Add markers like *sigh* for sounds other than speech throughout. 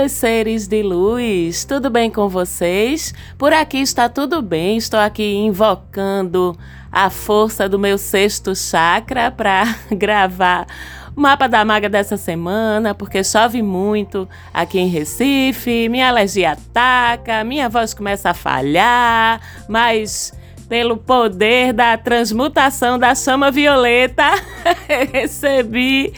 Meus seres de luz, tudo bem com vocês? Por aqui está tudo bem, estou aqui invocando a força do meu sexto chakra *laughs* para gravar o mapa da maga dessa semana, porque chove muito aqui em Recife, minha alergia ataca, minha voz começa a falhar, mas pelo poder da transmutação da chama violeta, *laughs* recebi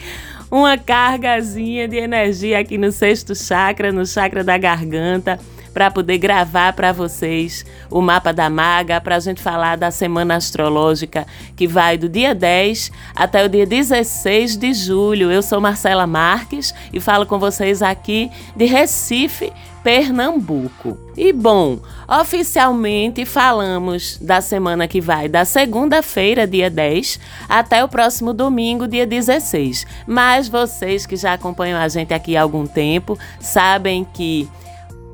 uma cargazinha de energia aqui no sexto chakra, no chakra da garganta, para poder gravar para vocês o mapa da maga, para a gente falar da semana astrológica que vai do dia 10 até o dia 16 de julho. Eu sou Marcela Marques e falo com vocês aqui de Recife, Pernambuco. E bom, oficialmente falamos da semana que vai da segunda-feira, dia 10, até o próximo domingo, dia 16. Mas vocês que já acompanham a gente aqui há algum tempo sabem que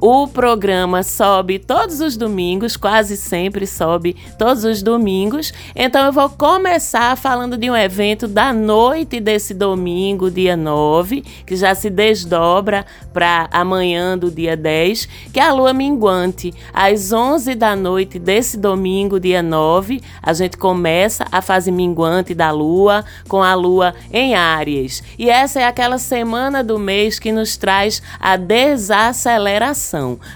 o programa sobe todos os domingos, quase sempre sobe todos os domingos. Então eu vou começar falando de um evento da noite desse domingo, dia 9, que já se desdobra para amanhã do dia 10, que é a lua minguante. Às 11 da noite desse domingo, dia 9, a gente começa a fase minguante da lua com a lua em Áries. E essa é aquela semana do mês que nos traz a desaceleração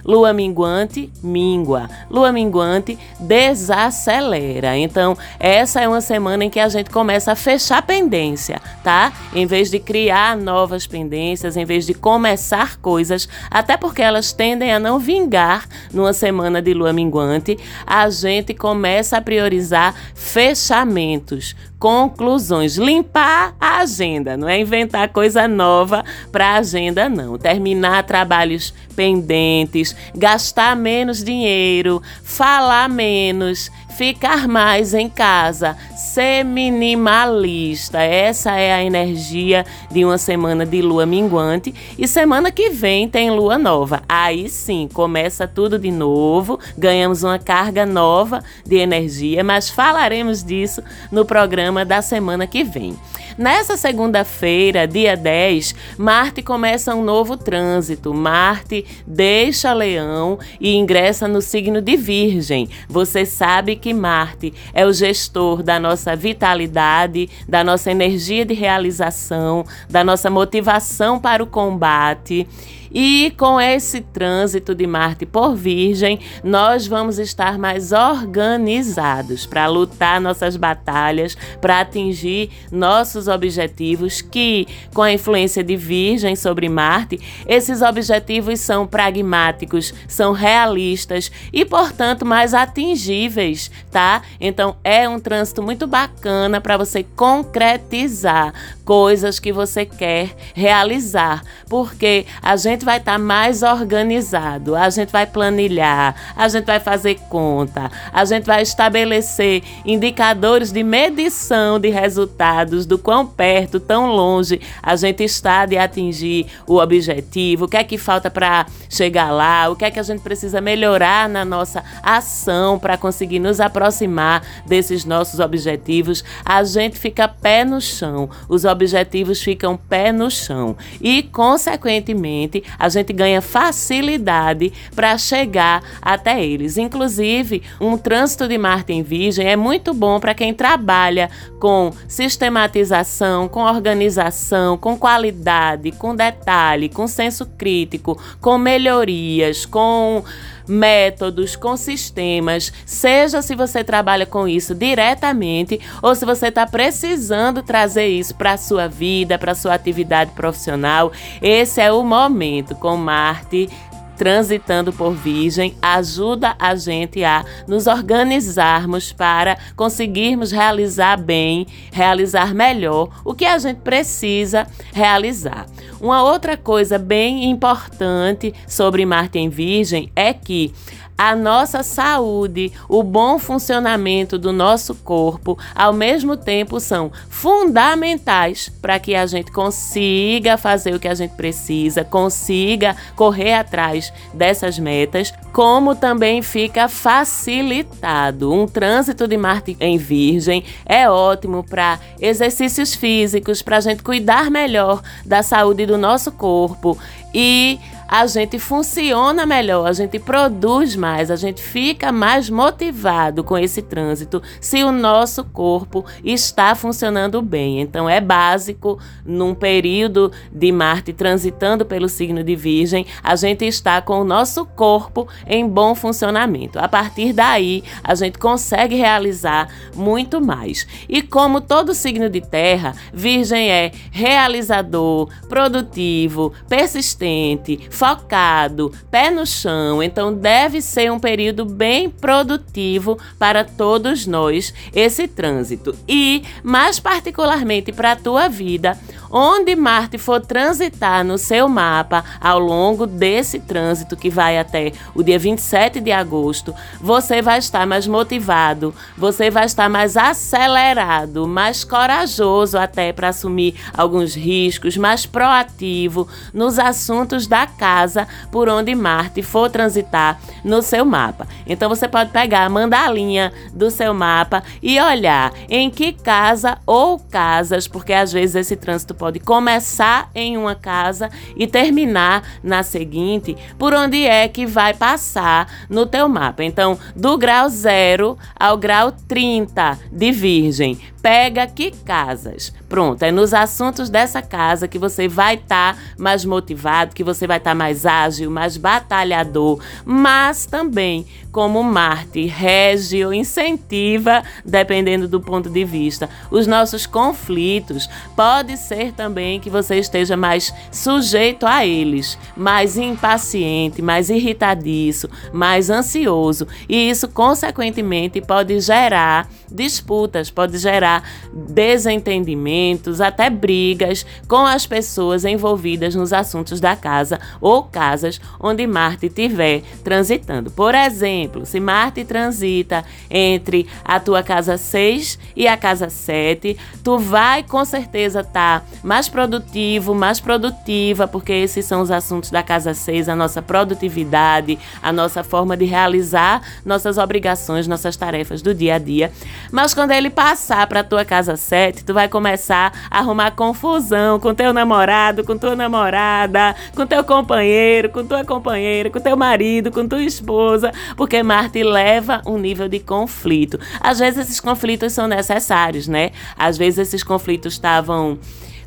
Lua minguante, mingua. Lua minguante, desacelera. Então, essa é uma semana em que a gente começa a fechar pendência, tá? Em vez de criar novas pendências, em vez de começar coisas, até porque elas tendem a não vingar numa semana de lua minguante, a gente começa a priorizar fechamentos, conclusões, limpar a agenda, não é inventar coisa nova para a agenda não, terminar trabalhos pendentes, gastar menos dinheiro, falar menos, ficar mais em casa, ser minimalista. Essa é a energia de uma semana de lua minguante e semana que vem tem lua nova. Aí sim, começa tudo de novo, ganhamos uma carga nova de energia, mas falaremos disso no programa da semana que vem. Nessa segunda-feira, dia 10, Marte começa um novo trânsito. Marte deixa Leão e ingressa no signo de Virgem. Você sabe que Marte é o gestor da nossa vitalidade, da nossa energia de realização, da nossa motivação para o combate. E com esse trânsito de Marte por Virgem, nós vamos estar mais organizados para lutar nossas batalhas, para atingir nossos objetivos, que com a influência de Virgem sobre Marte, esses objetivos são pragmáticos, são realistas e, portanto, mais atingíveis, tá? Então é um trânsito muito bacana para você concretizar coisas que você quer realizar, porque a gente gente vai estar tá mais organizado, a gente vai planilhar, a gente vai fazer conta, a gente vai estabelecer indicadores de medição de resultados, do quão perto, tão longe a gente está de atingir o objetivo, o que é que falta para chegar lá, o que é que a gente precisa melhorar na nossa ação para conseguir nos aproximar desses nossos objetivos. A gente fica pé no chão, os objetivos ficam pé no chão e, consequentemente, a gente ganha facilidade para chegar até eles. Inclusive, um trânsito de Marte em Virgem é muito bom para quem trabalha com sistematização, com organização, com qualidade, com detalhe, com senso crítico, com melhorias, com métodos, com sistemas, seja se você trabalha com isso diretamente ou se você está precisando trazer isso para a sua vida, para a sua atividade profissional. Esse é o momento com Marte transitando por Virgem ajuda a gente a nos organizarmos para conseguirmos realizar bem, realizar melhor o que a gente precisa realizar. Uma outra coisa bem importante sobre Marte em Virgem é que a nossa saúde, o bom funcionamento do nosso corpo, ao mesmo tempo são fundamentais para que a gente consiga fazer o que a gente precisa, consiga correr atrás dessas metas, como também fica facilitado. Um trânsito de Marte em Virgem é ótimo para exercícios físicos, para a gente cuidar melhor da saúde do nosso corpo e a gente funciona melhor, a gente produz mais, a gente fica mais motivado com esse trânsito se o nosso corpo está funcionando bem. Então é básico num período de Marte transitando pelo signo de Virgem, a gente está com o nosso corpo em bom funcionamento. A partir daí, a gente consegue realizar muito mais. E como todo signo de terra, Virgem é realizador, produtivo, persistente, focado, pé no chão, então deve ser um período bem produtivo para todos nós esse trânsito. E, mais particularmente para a tua vida, onde Marte for transitar no seu mapa ao longo desse trânsito que vai até o dia 27 de agosto, você vai estar mais motivado, você vai estar mais acelerado, mais corajoso até para assumir alguns riscos, mais proativo nos assuntos da casa casa por onde Marte for transitar no seu mapa. Então você pode pegar a mandalinha do seu mapa e olhar em que casa ou casas, porque às vezes esse trânsito pode começar em uma casa e terminar na seguinte, por onde é que vai passar no teu mapa. Então, do grau 0 ao grau 30 de Virgem, pega que casas. Pronto, é nos assuntos dessa casa que você vai estar tá mais motivado, que você vai estar tá mais ágil, mais batalhador, mas também como Marte rege ou incentiva, dependendo do ponto de vista, os nossos conflitos, pode ser também que você esteja mais sujeito a eles, mais impaciente, mais irritadiço, mais ansioso, e isso consequentemente pode gerar disputas, pode gerar desentendimentos, até brigas com as pessoas envolvidas nos assuntos da casa ou casas onde Marte estiver transitando. Por exemplo, se Marte transita entre a tua casa 6 e a casa 7, tu vai com certeza estar tá mais produtivo, mais produtiva, porque esses são os assuntos da casa 6, a nossa produtividade, a nossa forma de realizar nossas obrigações, nossas tarefas do dia a dia. Mas quando ele passar para tua casa 7, tu vai começar a arrumar confusão com teu namorado, com tua namorada, com teu companheiro, com tua companheira, com teu marido, com tua esposa, porque Marte leva um nível de conflito. Às vezes esses conflitos são necessários, né? Às vezes esses conflitos estavam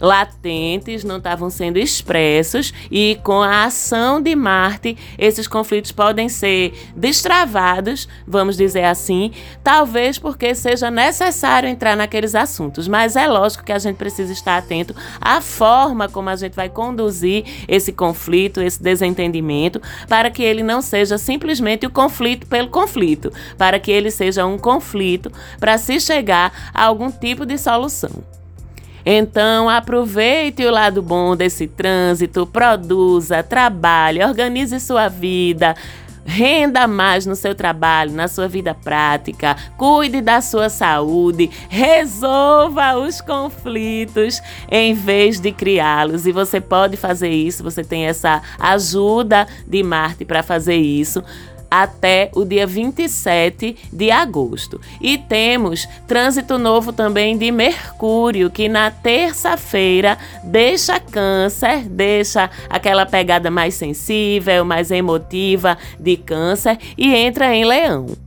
latentes, não estavam sendo expressos, e com a ação de Marte, esses conflitos podem ser destravados, vamos dizer assim, talvez porque seja necessário entrar naqueles assuntos, mas é lógico que a gente precisa estar atento à forma como a gente vai conduzir esse conflito, esse desentendimento, para que ele não seja simplesmente o conflito pelo conflito, para que ele seja um conflito para se chegar a algum tipo de solução. Então, aproveite o lado bom desse trânsito, produza, trabalhe, organize sua vida. Renda mais no seu trabalho, na sua vida prática, cuide da sua saúde, resolva os conflitos em vez de criá-los. E você pode fazer isso, você tem essa ajuda de Marte para fazer isso até o dia 27 de agosto. E temos trânsito novo também de Mercúrio, que na terça-feira deixa Câncer, deixa aquela pegada mais sensível, mais emotiva de Câncer e entra em Leão.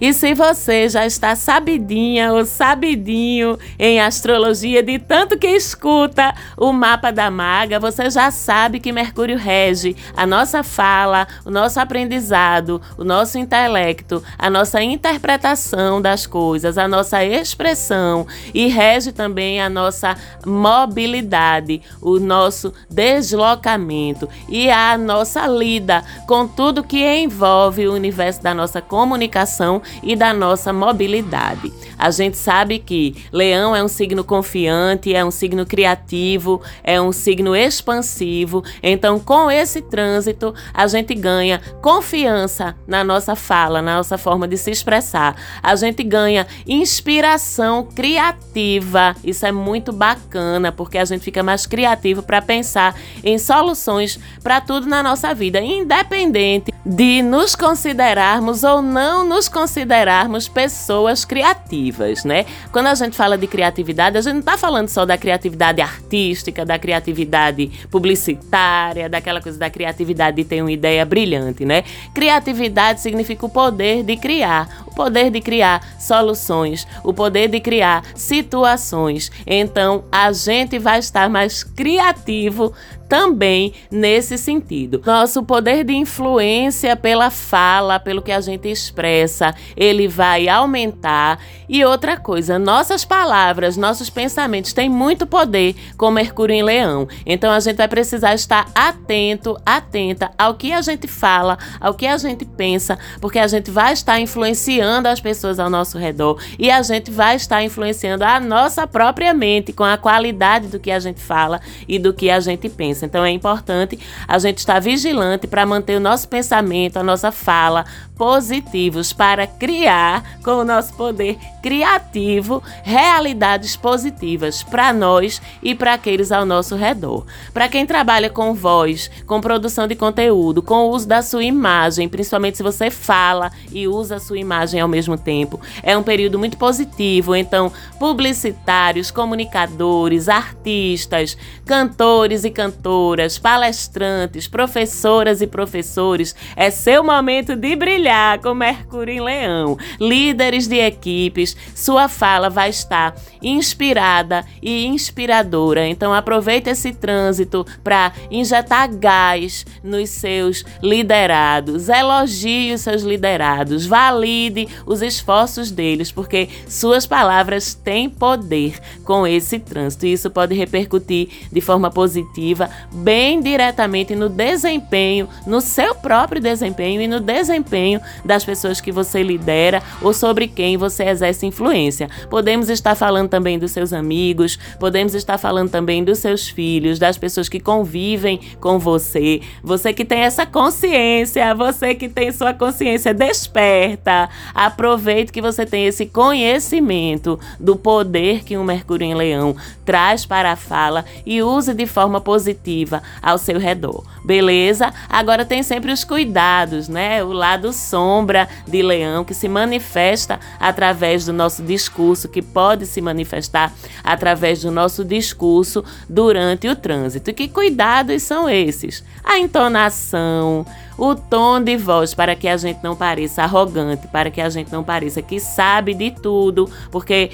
E se você já está sabidinha ou sabidinho em astrologia de tanto que escuta o mapa da maga, você já sabe que Mercúrio rege a nossa fala, o nosso aprendizado, o nosso intelecto, a nossa interpretação das coisas, a nossa expressão e rege também a nossa mobilidade, o nosso deslocamento e a nossa lida com tudo que envolve o universo da nossa comunicação e da nossa mobilidade. A gente sabe que Leão é um signo confiante, é um signo criativo, é um signo expansivo. Então, com esse trânsito, a gente ganha confiança na nossa fala, na nossa forma de se expressar. A gente ganha inspiração criativa. Isso é muito bacana, porque a gente fica mais criativo para pensar em soluções para tudo na nossa vida, independente de nos considerarmos ou não nos considerarmos pessoas criativas, né? Quando a gente fala de criatividade, a gente não está falando só da criatividade artística, da criatividade publicitária, daquela coisa da criatividade de ter uma ideia brilhante, né? Criatividade significa o poder de criar, poder de criar soluções, o poder de criar situações. Então, a gente vai estar mais criativo também nesse sentido. Nosso poder de influência pela fala, pelo que a gente expressa, ele vai aumentar. E outra coisa, nossas palavras, nossos pensamentos têm muito poder com Mercúrio em Leão. Então a gente vai precisar estar atento, atenta ao que a gente fala, ao que a gente pensa, porque a gente vai estar influenciando as pessoas ao nosso redor e a gente vai estar influenciando a nossa própria mente com a qualidade do que a gente fala e do que a gente pensa. Então é importante a gente estar vigilante para manter o nosso pensamento, a nossa fala positivos para criar com o nosso poder criativo realidades positivas para nós e para aqueles ao nosso redor. Para quem trabalha com voz, com produção de conteúdo, com o uso da sua imagem, principalmente se você fala e usa a sua imagem ao mesmo tempo, é um período muito positivo. Então, publicitários, comunicadores, artistas, cantores e cantoras, palestrantes, professoras e professores, é seu momento de brilhar com Mercúrio em Leão. Líderes de equipes, sua fala vai estar inspirada e inspiradora. Então aproveite esse trânsito para injetar gás nos seus liderados. Elogie os seus liderados, valide os esforços deles, porque suas palavras têm poder com esse trânsito. Isso pode repercutir de forma positiva, bem diretamente no desempenho, no seu próprio desempenho e no desempenho das pessoas que você lidera ou sobre quem você exerce influência. Podemos estar falando também dos seus amigos, podemos estar falando também dos seus filhos, das pessoas que convivem com você. Você que tem essa consciência, você que tem sua consciência desperta, aproveite que você tem esse conhecimento do poder que um Mercúrio em Leão traz para a fala e use de forma positiva ao seu redor. Beleza? Agora tem sempre os cuidados, né? O lado sombra de Leão que se manifesta através do nosso discurso, que pode se manifestar através do nosso discurso durante o trânsito. E que cuidados são esses? A entonação, o tom de voz para que a gente não pareça arrogante, para que a gente não pareça que sabe de tudo, porque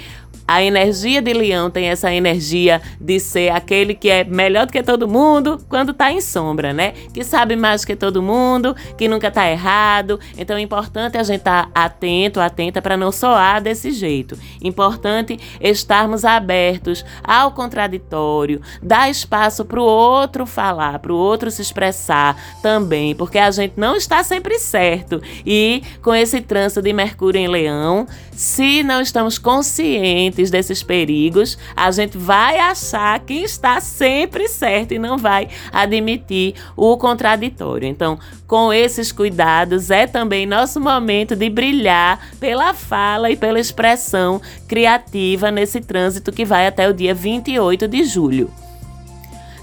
a energia de leão tem essa energia de ser aquele que é melhor do que todo mundo quando tá em sombra, né? Que sabe mais que todo mundo, que nunca tá errado. Então é importante a gente estar tá atento, atenta para não soar desse jeito. Importante estarmos abertos ao contraditório, dar espaço para o outro falar, para o outro se expressar também, porque a gente não está sempre certo. E com esse trânsito de Mercúrio em Leão, se não estamos conscientes desses perigos, a gente vai achar que está sempre certo e não vai admitir o contraditório. Então, com esses cuidados, é também nosso momento de brilhar pela fala e pela expressão criativa nesse trânsito que vai até o dia 28 de julho.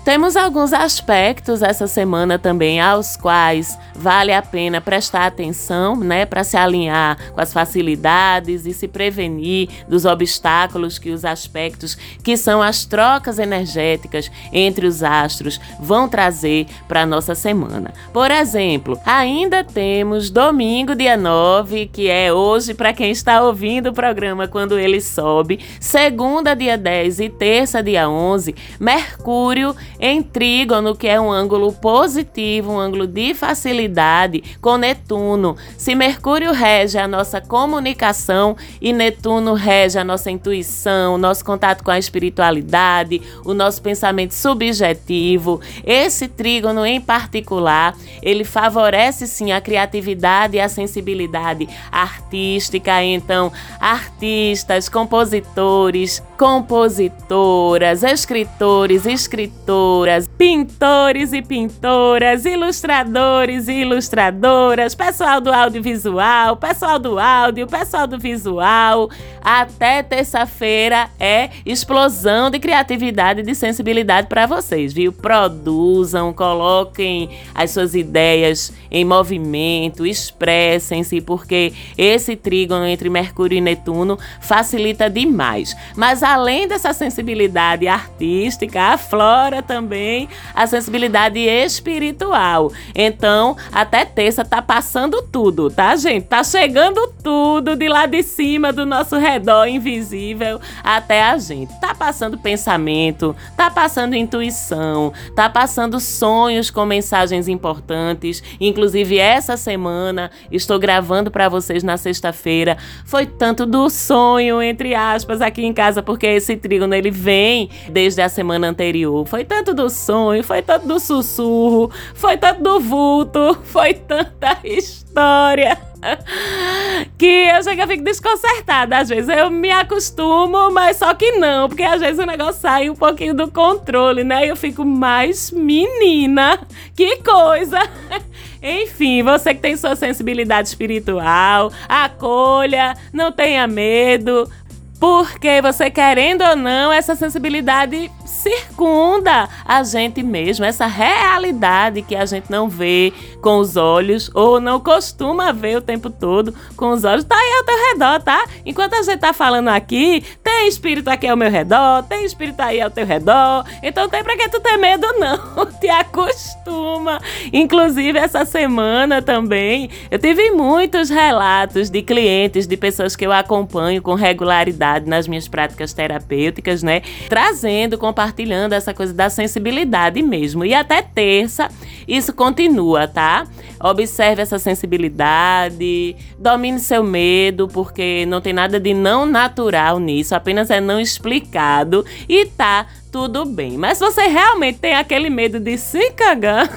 Temos alguns aspectos essa semana também aos quais vale a pena prestar atenção, né, para se alinhar com as facilidades e se prevenir dos obstáculos que os aspectos, que são as trocas energéticas entre os astros, vão trazer para nossa semana. Por exemplo, ainda temos domingo, dia 9, que é hoje para quem está ouvindo o programa quando ele sobe, segunda, dia 10 e terça, dia 11, Mercúrio em trígono, que é um ângulo positivo, um ângulo de facilidade, com Netuno. Se Mercúrio rege a nossa comunicação e Netuno rege a nossa intuição, o nosso contato com a espiritualidade, o nosso pensamento subjetivo, esse trígono em particular, ele favorece sim a criatividade e a sensibilidade artística. Então, artistas, compositores, compositoras, escritores, escritoras, pintores e pintoras, ilustradores e ilustradoras, pessoal do audiovisual, pessoal do áudio, pessoal do visual. Até terça-feira é explosão de criatividade e de sensibilidade para vocês, viu? Produzam, coloquem as suas ideias em movimento, expressem-se, porque esse trígono entre Mercúrio e Netuno facilita demais. Mas além dessa sensibilidade artística, aflora também a sensibilidade espiritual. Então, até terça tá passando tudo, tá, gente? Tá chegando tudo de lá de cima do nosso redor invisível até a gente. Tá passando pensamento, tá passando intuição, tá passando sonhos com mensagens importantes. Inclusive essa semana estou gravando para vocês na sexta-feira. Foi tanto do sonho entre aspas aqui em casa porque esse trígono ele vem desde a semana anterior. Foi tanto do sonho, foi tanto do sussurro, foi tanto do vulto, *laughs* foi tanta história. *laughs* que eu chego a fico desconcertada. Às vezes eu me acostumo, mas só que não, porque às vezes o negócio sai um pouquinho do controle, né? Eu fico mais menina. Que coisa! *laughs* Enfim, você que tem sua sensibilidade espiritual, acolha, não tenha medo, porque você querendo ou não, essa sensibilidade circunda a gente mesmo, essa realidade que a gente não vê com os olhos ou não costuma ver o tempo todo com os olhos, tá aí ao teu redor, tá? Enquanto a gente tá falando aqui, tem espírito aqui ao meu redor, tem espírito aí ao teu redor, então tem pra que tu ter medo *laughs* não, te acostuma. Inclusive essa semana também, eu tive muitos relatos de clientes, de pessoas que eu acompanho com regularidade nas minhas práticas terapêuticas, né? Trazendo, compartilhando compartilhando essa coisa da sensibilidade mesmo. E até terça isso continua, tá? Observe essa sensibilidade, domine seu medo, porque não tem nada de não natural nisso, apenas é não explicado e tá tudo bem. Mas você realmente tem aquele medo de se cagar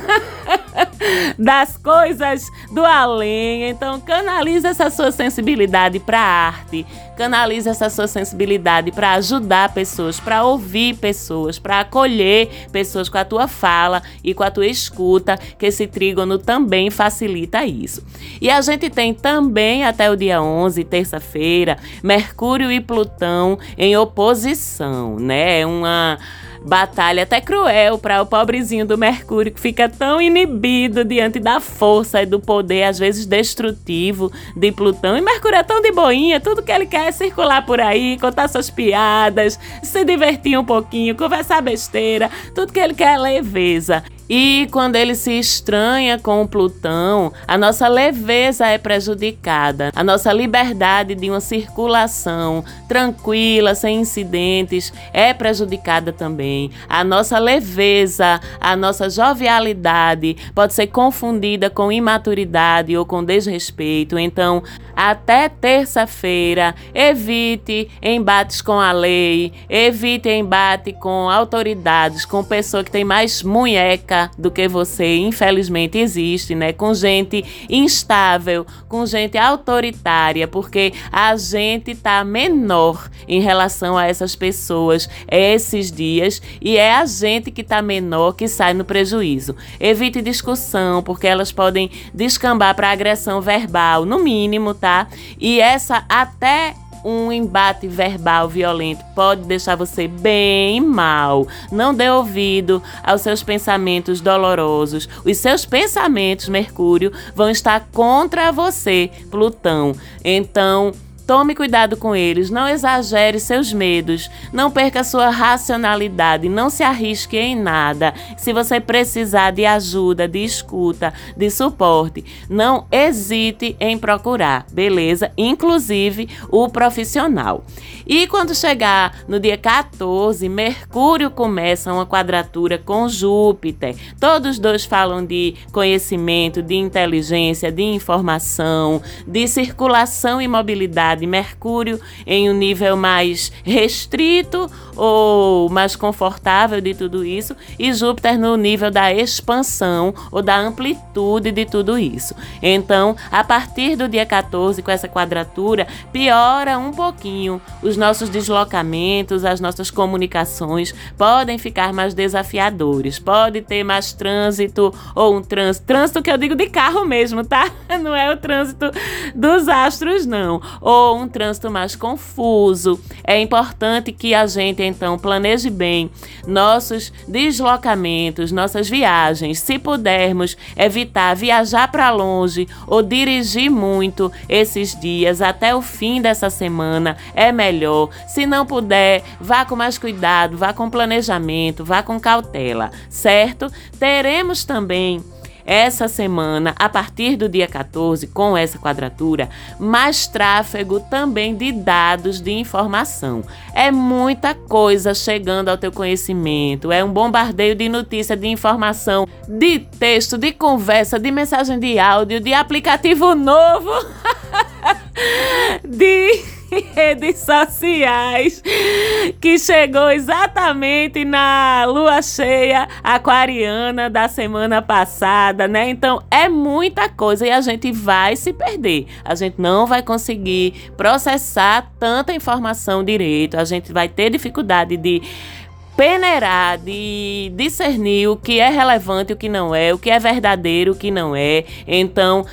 *laughs* das coisas do além, então canalize essa sua sensibilidade para arte, canalize essa sua sensibilidade para ajudar pessoas, para ouvir pessoas, para acolher pessoas com a tua fala e com a tua escuta, que esse trígono também facilita isso. E a gente tem também até o dia 11, terça-feira, Mercúrio e Plutão em oposição, né? É uma batalha até cruel para o pobrezinho do Mercúrio que fica tão inibido diante da força e do poder, às vezes destrutivo, de Plutão. E Mercúrio é tão de boinha, tudo que ele quer é circular por aí, contar suas piadas, se divertir um pouquinho, conversar besteira, tudo que ele quer é leveza. E quando ele se estranha com o Plutão, a nossa leveza é prejudicada, a nossa liberdade de uma circulação tranquila, sem incidentes, é prejudicada também. A nossa leveza, a nossa jovialidade pode ser confundida com imaturidade ou com desrespeito. Então, até terça-feira, evite embates com a lei, evite embate com autoridades, com pessoa que tem mais munheca do que você, infelizmente, existe, né? Com gente instável, com gente autoritária, porque a gente tá menor em relação a essas pessoas esses dias e é a gente que tá menor que sai no prejuízo. Evite discussão, porque elas podem descambar para agressão verbal, no mínimo, tá? E essa até um embate verbal violento pode deixar você bem mal. Não dê ouvido aos seus pensamentos dolorosos. Os seus pensamentos, Mercúrio, vão estar contra você, Plutão. Então, Tome cuidado com eles, não exagere seus medos, não perca sua racionalidade, não se arrisque em nada. Se você precisar de ajuda, de escuta, de suporte, não hesite em procurar, beleza? Inclusive o profissional. E quando chegar no dia 14, Mercúrio começa uma quadratura com Júpiter. Todos dois falam de conhecimento, de inteligência, de informação, de circulação e mobilidade. Mercúrio em um nível mais restrito ou mais confortável de tudo isso, e Júpiter no nível da expansão ou da amplitude de tudo isso. Então, a partir do dia 14, com essa quadratura, piora um pouquinho os nossos deslocamentos, as nossas comunicações podem ficar mais desafiadores. Pode ter mais trânsito ou um trânsito, trânsito que eu digo de carro mesmo, tá? *laughs* Não é o trânsito dos astros não, ou um trânsito mais confuso. É importante que a gente então planeje bem nossos deslocamentos, nossas viagens. Se pudermos evitar viajar para longe ou dirigir muito esses dias até o fim dessa semana, é melhor. Se não puder, vá com mais cuidado, vá com planejamento, vá com cautela, certo? Teremos também essa semana, a partir do dia 14, com essa quadratura, mais tráfego também de dados de informação. É muita coisa chegando ao teu conhecimento, é um bombardeio de notícia, de informação, de texto, de conversa, de mensagem de áudio, de aplicativo novo, *laughs* de *laughs* redes sociais, que chegou exatamente na lua cheia aquariana da semana passada, né? Então é muita coisa e a gente vai se perder. A gente não vai conseguir processar tanta informação direito, a gente vai ter dificuldade de peneirar, de discernir o que é relevante e o que não é, o que é verdadeiro e o que não é. Então,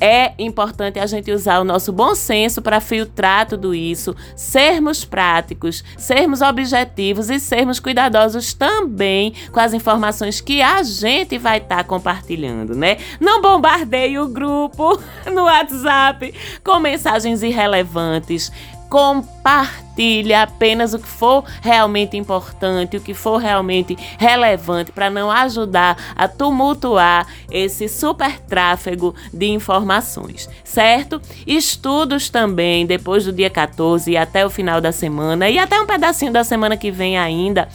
é importante a gente usar o nosso bom senso para filtrar tudo isso, sermos práticos, sermos objetivos e sermos cuidadosos também com as informações que a gente vai estar tá compartilhando, né? Não bombardeie o grupo *laughs* no WhatsApp com mensagens irrelevantes compartilhe apenas o que for realmente importante, o que for realmente relevante, para não ajudar a tumultuar esse super tráfego de informações, certo? Estudos também, depois do dia 14 e até o final da semana, e até um pedacinho da semana que vem ainda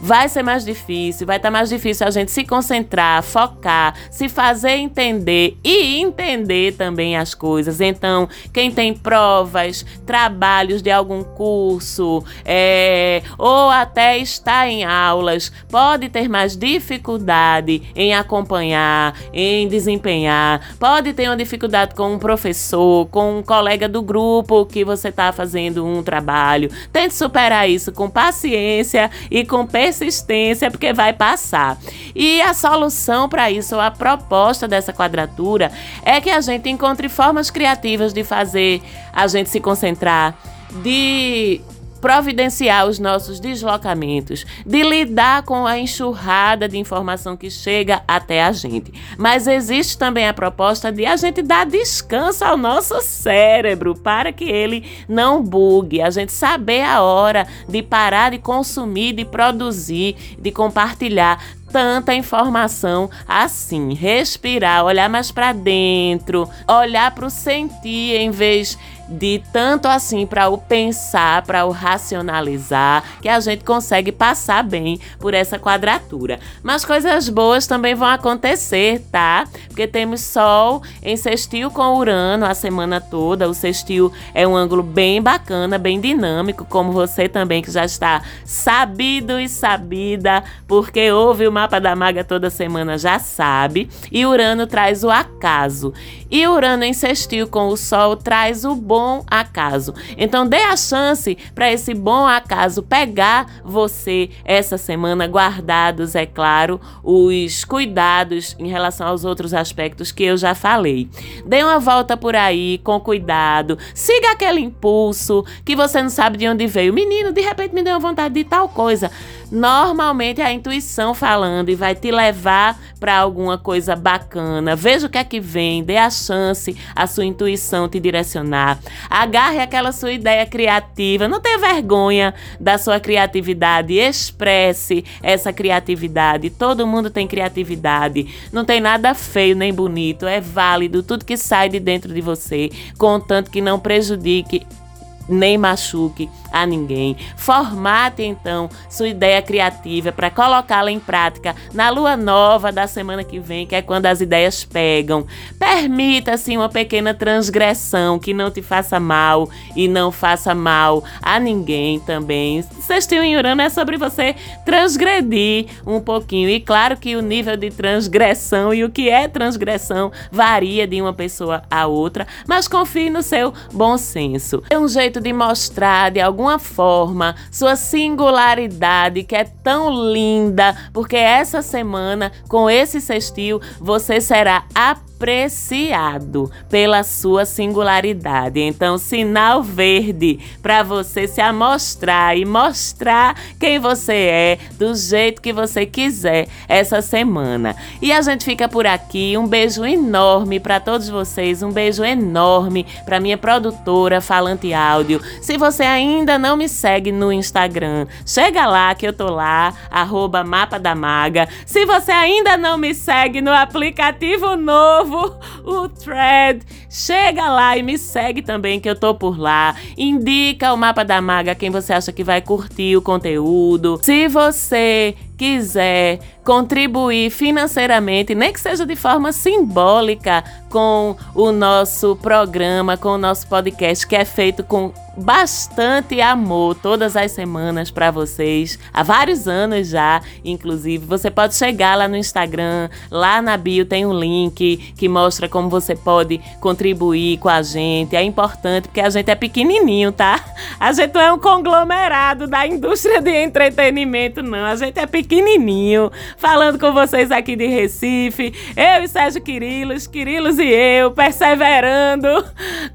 vai ser mais difícil, vai estar tá mais difícil a gente se concentrar, focar, se fazer entender e entender também as coisas. Então, quem tem provas, trabalhos de algum curso, é, ou até está em aulas, pode ter mais dificuldade em acompanhar, em desempenhar, pode ter uma dificuldade com um professor, com um colega do grupo que você está fazendo um trabalho. Tente superar isso com paciência e com persistência persistência, porque vai passar. E a solução para isso, ou a proposta dessa quadratura, é que a gente encontre formas criativas de fazer a gente se concentrar, de providenciar os nossos deslocamentos, de lidar com a enxurrada de informação que chega até a gente. Mas existe também a proposta de a gente dar descanso ao nosso cérebro para que ele não bugue, a gente saber a hora de parar de consumir, de produzir, de compartilhar tanta informação assim. Respirar, olhar mais para dentro, olhar para o sentir em vez tanto assim para o pensar, para o racionalizar, que a gente consegue passar bem por essa quadratura. Mas coisas boas também vão acontecer, tá? Porque temos Sol em sextil com Urano a semana toda. O sextil é um ângulo bem bacana, bem dinâmico, como você também que já está sabido e sabida, porque ouve o mapa da maga toda semana já sabe. E Urano traz o acaso. E Urano em sextil com o Sol traz o bom bom acaso. Então dê a chance para esse bom acaso pegar você essa semana, guardados, é claro, os cuidados em relação aos outros aspectos que eu já falei. Dê uma volta por aí com cuidado, siga aquele impulso que você não sabe de onde veio. Menino, de repente me deu vontade de tal coisa. Normalmente é a intuição falando e vai te levar para alguma coisa bacana. Veja o que é que vem, dê a chance a sua intuição te direcionar. Agarre aquela sua ideia criativa, não tenha vergonha da sua criatividade, expresse essa criatividade. Todo mundo tem criatividade. Não tem nada feio nem bonito, é válido tudo que sai de dentro de você, contanto que não prejudique nem machuque a ninguém. Formate então sua ideia criativa para colocá-la em prática na lua nova da semana que vem, que é quando as ideias pegam. Permita-se uma pequena transgressão que não te faça mal e não faça mal a ninguém também. Sextil em Urano é sobre você transgredir um pouquinho. E claro que o nível de transgressão e o que é transgressão varia de uma pessoa a outra, mas confie no seu bom senso. É um jeito de mostrar de alguma forma sua singularidade que é tão linda, porque essa semana com esse sextil você será a apreciado pela sua singularidade. Então, sinal verde para você se amostrar e mostrar quem você é do jeito que você quiser essa semana. E a gente fica por aqui. Um beijo enorme para todos vocês, um beijo enorme para minha produtora Falante Áudio. Se você ainda não me segue no Instagram, chega lá que eu tô lá, arroba Mapa da Maga. Se você ainda não me segue no aplicativo novo, novo o thread. Chega lá e me segue também, que eu tô por lá. Indica o mapa da maga quem você acha que vai curtir o conteúdo. Se você quiser contribuir financeiramente, nem que seja de forma simbólica, com o nosso programa, com o nosso podcast, que é feito com bastante amor todas as semanas para vocês, há vários anos já, inclusive. Você pode chegar lá no Instagram, lá na bio tem um link que mostra como você pode contribuir com a gente. É importante porque a gente é pequenininho, tá? A gente não é um conglomerado da indústria de entretenimento, não. A gente é pequenininho, falando com vocês aqui de Recife. Eu e Sérgio Quirilos, Quirilos e eu, perseverando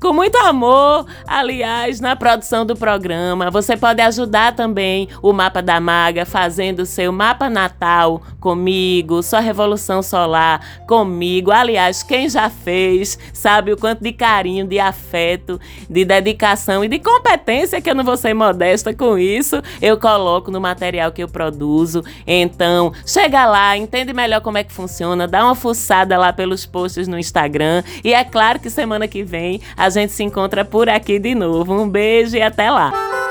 com muito amor, aliás, na produção do programa. Você pode ajudar também o Mapa da Maga fazendo o seu mapa natal comigo, sua revolução solar comigo. Aliás, quem já fez sabe o quanto de carinho, de afeto, de dedicação e de competência que eu não vou ser modesta com isso, eu coloco no material que eu produzo. Então, chega lá, entende melhor como é que funciona, dá uma fuçada lá pelos posts no Instagram e é claro que semana que vem a gente se encontra por aqui de novo. Um beijo e até lá!